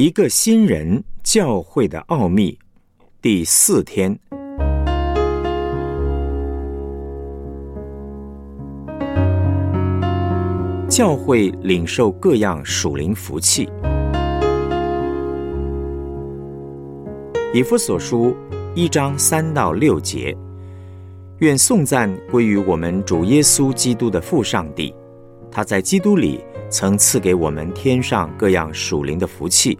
一个新人教会的奥秘，第四天。教会领受各样属灵福气。以弗所书一章三到六节，愿颂赞归于我们主耶稣基督的父上帝，他在基督里曾赐给我们天上各样属灵的福气，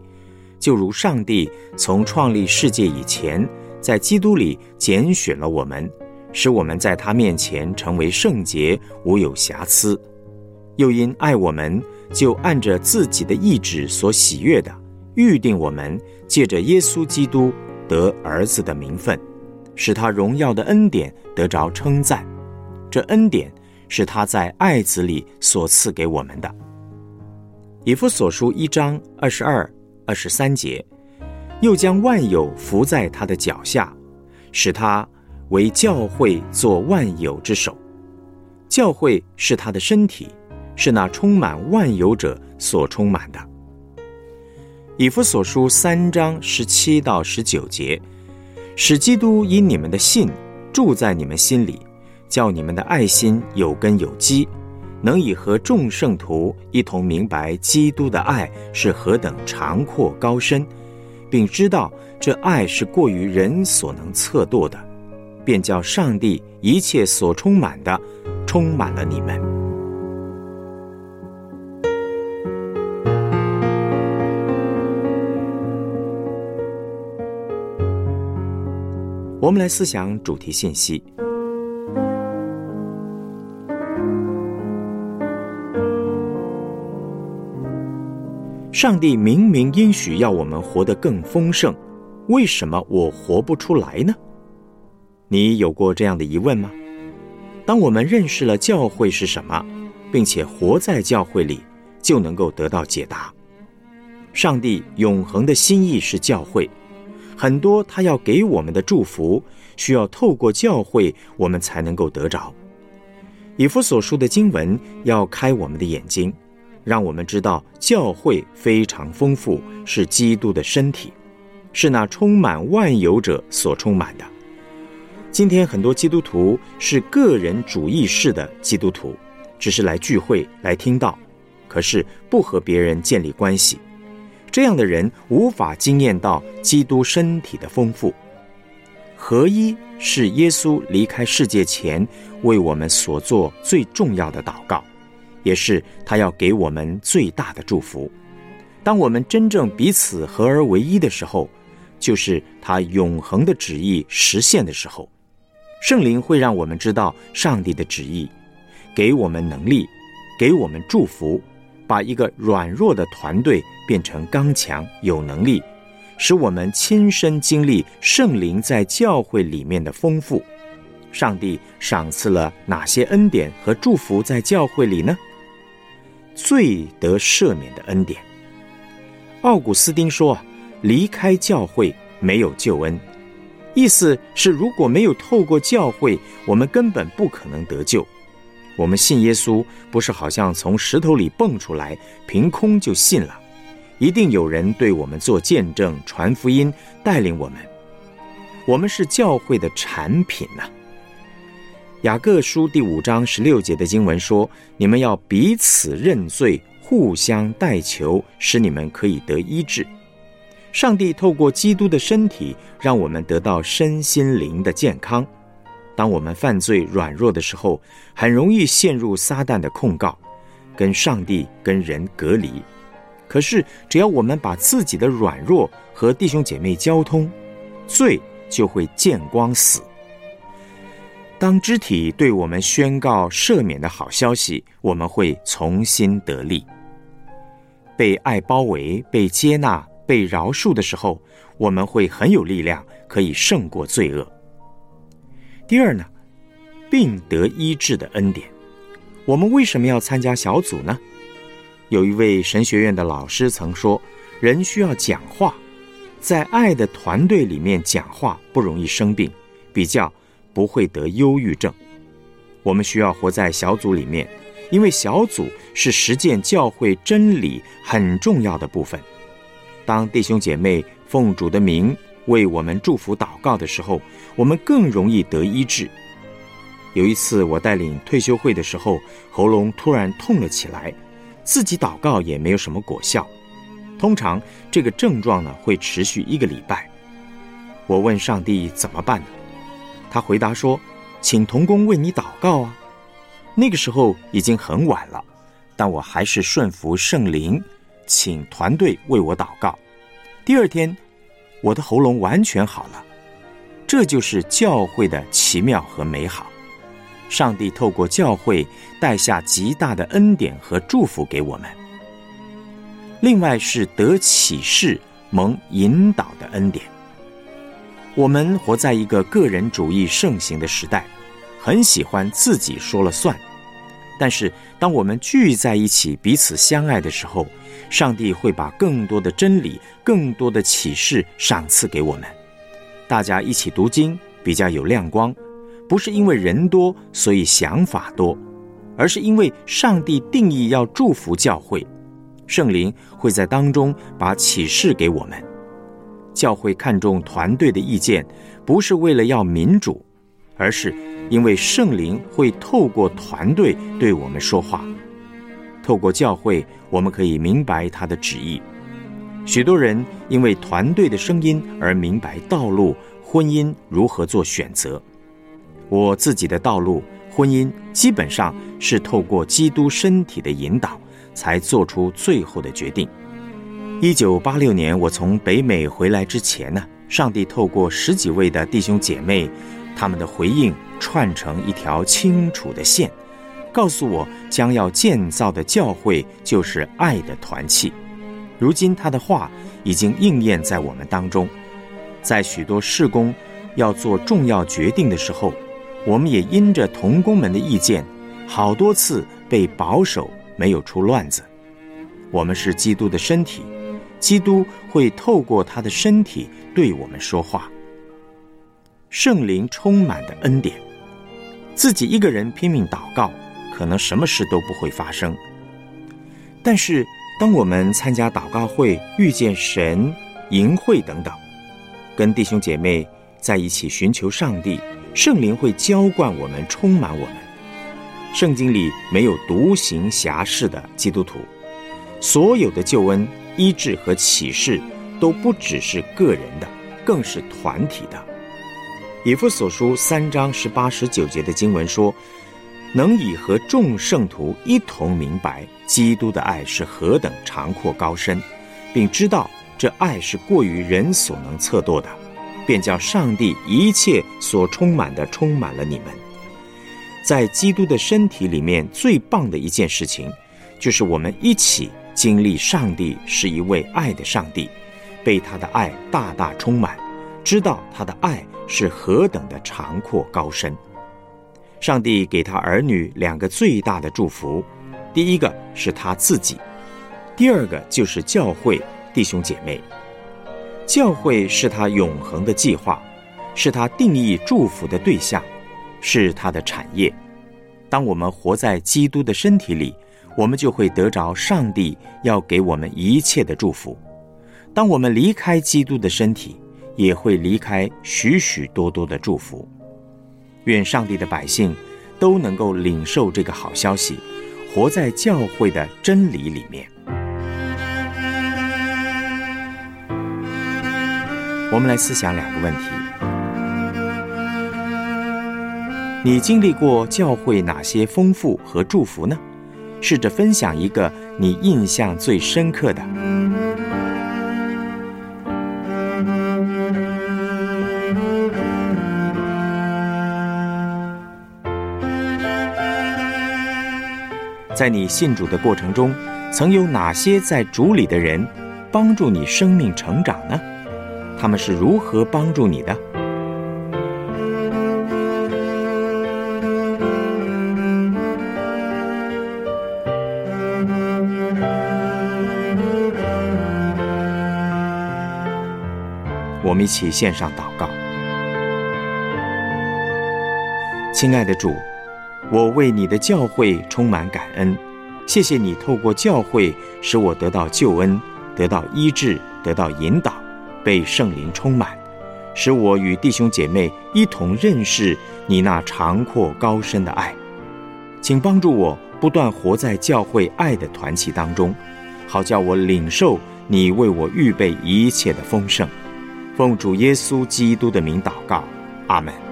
就如上帝从创立世界以前，在基督里拣选了我们，使我们在他面前成为圣洁，无有瑕疵。又因爱我们，就按着自己的意志所喜悦的，预定我们借着耶稣基督得儿子的名分，使他荣耀的恩典得着称赞。这恩典是他在爱子里所赐给我们的。以弗所书一章二十二、二十三节，又将万有伏在他的脚下，使他为教会做万有之首。教会是他的身体。是那充满万有者所充满的。以弗所书三章十七到十九节，使基督因你们的信住在你们心里，叫你们的爱心有根有基，能以和众圣徒一同明白基督的爱是何等长阔高深，并知道这爱是过于人所能测度的，便叫上帝一切所充满的充满了你们。我们来思想主题信息。上帝明明应许要我们活得更丰盛，为什么我活不出来呢？你有过这样的疑问吗？当我们认识了教会是什么，并且活在教会里，就能够得到解答。上帝永恒的心意是教会。很多他要给我们的祝福，需要透过教会，我们才能够得着。以弗所书的经文要开我们的眼睛，让我们知道教会非常丰富，是基督的身体，是那充满万有者所充满的。今天很多基督徒是个人主义式的基督徒，只是来聚会来听到，可是不和别人建立关系。这样的人无法经验到基督身体的丰富。合一是耶稣离开世界前为我们所做最重要的祷告，也是他要给我们最大的祝福。当我们真正彼此合而为一的时候，就是他永恒的旨意实现的时候。圣灵会让我们知道上帝的旨意，给我们能力，给我们祝福。把一个软弱的团队变成刚强有能力，使我们亲身经历圣灵在教会里面的丰富。上帝赏赐了哪些恩典和祝福在教会里呢？罪得赦免的恩典。奥古斯丁说：“离开教会没有救恩。”意思是，如果没有透过教会，我们根本不可能得救。我们信耶稣，不是好像从石头里蹦出来，凭空就信了。一定有人对我们做见证、传福音、带领我们。我们是教会的产品呐。雅各书第五章十六节的经文说：“你们要彼此认罪，互相代求，使你们可以得医治。”上帝透过基督的身体，让我们得到身心灵的健康。当我们犯罪软弱的时候，很容易陷入撒旦的控告，跟上帝、跟人隔离。可是，只要我们把自己的软弱和弟兄姐妹交通，罪就会见光死。当肢体对我们宣告赦免的好消息，我们会重新得力。被爱包围、被接纳、被饶恕的时候，我们会很有力量，可以胜过罪恶。第二呢，病得医治的恩典。我们为什么要参加小组呢？有一位神学院的老师曾说：“人需要讲话，在爱的团队里面讲话不容易生病，比较不会得忧郁症。我们需要活在小组里面，因为小组是实践教会真理很重要的部分。当弟兄姐妹奉主的名为我们祝福祷告的时候，我们更容易得医治。有一次，我带领退休会的时候，喉咙突然痛了起来，自己祷告也没有什么果效。通常这个症状呢会持续一个礼拜。我问上帝怎么办呢？他回答说：“请童工为你祷告啊。”那个时候已经很晚了，但我还是顺服圣灵，请团队为我祷告。第二天，我的喉咙完全好了。这就是教会的奇妙和美好。上帝透过教会带下极大的恩典和祝福给我们。另外是得启示、蒙引导的恩典。我们活在一个个人主义盛行的时代。很喜欢自己说了算，但是当我们聚在一起彼此相爱的时候，上帝会把更多的真理、更多的启示赏赐给我们。大家一起读经比较有亮光，不是因为人多所以想法多，而是因为上帝定义要祝福教会，圣灵会在当中把启示给我们。教会看重团队的意见，不是为了要民主，而是。因为圣灵会透过团队对我们说话，透过教会，我们可以明白他的旨意。许多人因为团队的声音而明白道路、婚姻如何做选择。我自己的道路、婚姻基本上是透过基督身体的引导，才做出最后的决定。一九八六年，我从北美回来之前呢，上帝透过十几位的弟兄姐妹，他们的回应。串成一条清楚的线，告诉我将要建造的教会就是爱的团契。如今他的话已经应验在我们当中，在许多事工要做重要决定的时候，我们也因着同工们的意见，好多次被保守，没有出乱子。我们是基督的身体，基督会透过他的身体对我们说话。圣灵充满的恩典。自己一个人拼命祷告，可能什么事都不会发生。但是，当我们参加祷告会、遇见神、营会等等，跟弟兄姐妹在一起寻求上帝，圣灵会浇灌我们，充满我们。圣经里没有独行侠士的基督徒，所有的救恩、医治和启示都不只是个人的，更是团体的。以弗所书三章十八十九节的经文说：“能以和众圣徒一同明白基督的爱是何等长阔高深，并知道这爱是过于人所能测度的，便叫上帝一切所充满的充满了你们。在基督的身体里面，最棒的一件事情，就是我们一起经历上帝是一位爱的上帝，被他的爱大大充满，知道他的爱。”是何等的长阔高深！上帝给他儿女两个最大的祝福，第一个是他自己，第二个就是教会弟兄姐妹。教会是他永恒的计划，是他定义祝福的对象，是他的产业。当我们活在基督的身体里，我们就会得着上帝要给我们一切的祝福。当我们离开基督的身体，也会离开许许多多的祝福。愿上帝的百姓都能够领受这个好消息，活在教会的真理里面。我们来思想两个问题：你经历过教会哪些丰富和祝福呢？试着分享一个你印象最深刻的。在你信主的过程中，曾有哪些在主里的人帮助你生命成长呢？他们是如何帮助你的？我们一起献上祷告，亲爱的主。我为你的教会充满感恩，谢谢你透过教会使我得到救恩，得到医治，得到引导，被圣灵充满，使我与弟兄姐妹一同认识你那长阔高深的爱。请帮助我不断活在教会爱的团契当中，好叫我领受你为我预备一切的丰盛。奉主耶稣基督的名祷告，阿门。